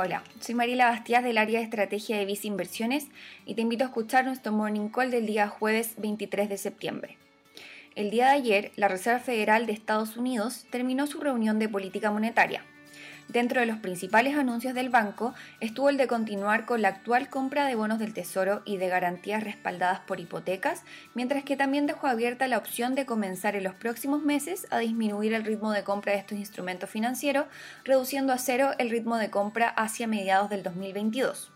Hola, soy Mariela Bastiás del área de estrategia de Visa Inversiones y te invito a escuchar nuestro morning call del día jueves 23 de septiembre. El día de ayer, la Reserva Federal de Estados Unidos terminó su reunión de política monetaria. Dentro de los principales anuncios del banco estuvo el de continuar con la actual compra de bonos del Tesoro y de garantías respaldadas por hipotecas, mientras que también dejó abierta la opción de comenzar en los próximos meses a disminuir el ritmo de compra de estos instrumentos financieros, reduciendo a cero el ritmo de compra hacia mediados del 2022.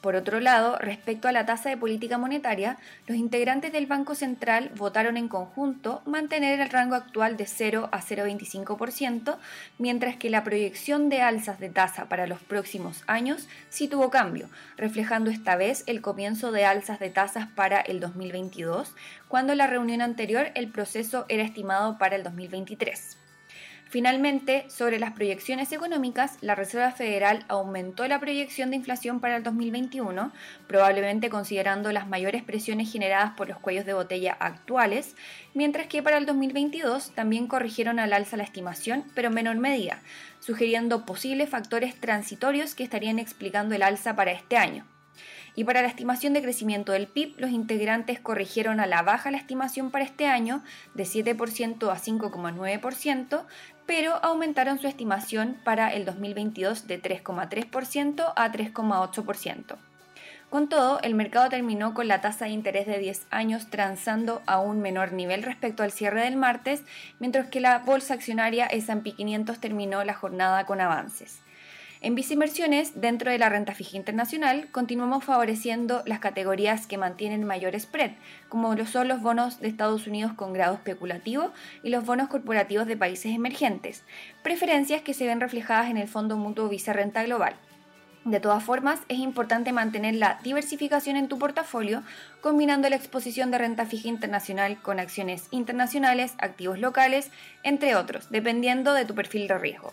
Por otro lado, respecto a la tasa de política monetaria, los integrantes del Banco Central votaron en conjunto mantener el rango actual de 0 a 0,25%, mientras que la proyección de alzas de tasa para los próximos años sí tuvo cambio, reflejando esta vez el comienzo de alzas de tasas para el 2022, cuando en la reunión anterior el proceso era estimado para el 2023. Finalmente, sobre las proyecciones económicas, la Reserva Federal aumentó la proyección de inflación para el 2021, probablemente considerando las mayores presiones generadas por los cuellos de botella actuales, mientras que para el 2022 también corrigieron al alza la estimación, pero en menor medida, sugiriendo posibles factores transitorios que estarían explicando el alza para este año. Y para la estimación de crecimiento del PIB, los integrantes corrigieron a la baja la estimación para este año de 7% a 5,9%, pero aumentaron su estimación para el 2022 de 3,3% a 3,8%. Con todo, el mercado terminó con la tasa de interés de 10 años transando a un menor nivel respecto al cierre del martes, mientras que la bolsa accionaria S&P 500 terminó la jornada con avances. En Inversiones, dentro de la renta fija internacional, continuamos favoreciendo las categorías que mantienen mayor spread, como lo son los bonos de Estados Unidos con grado especulativo y los bonos corporativos de países emergentes, preferencias que se ven reflejadas en el Fondo Mutuo Visa Renta Global. De todas formas, es importante mantener la diversificación en tu portafolio, combinando la exposición de renta fija internacional con acciones internacionales, activos locales, entre otros, dependiendo de tu perfil de riesgo.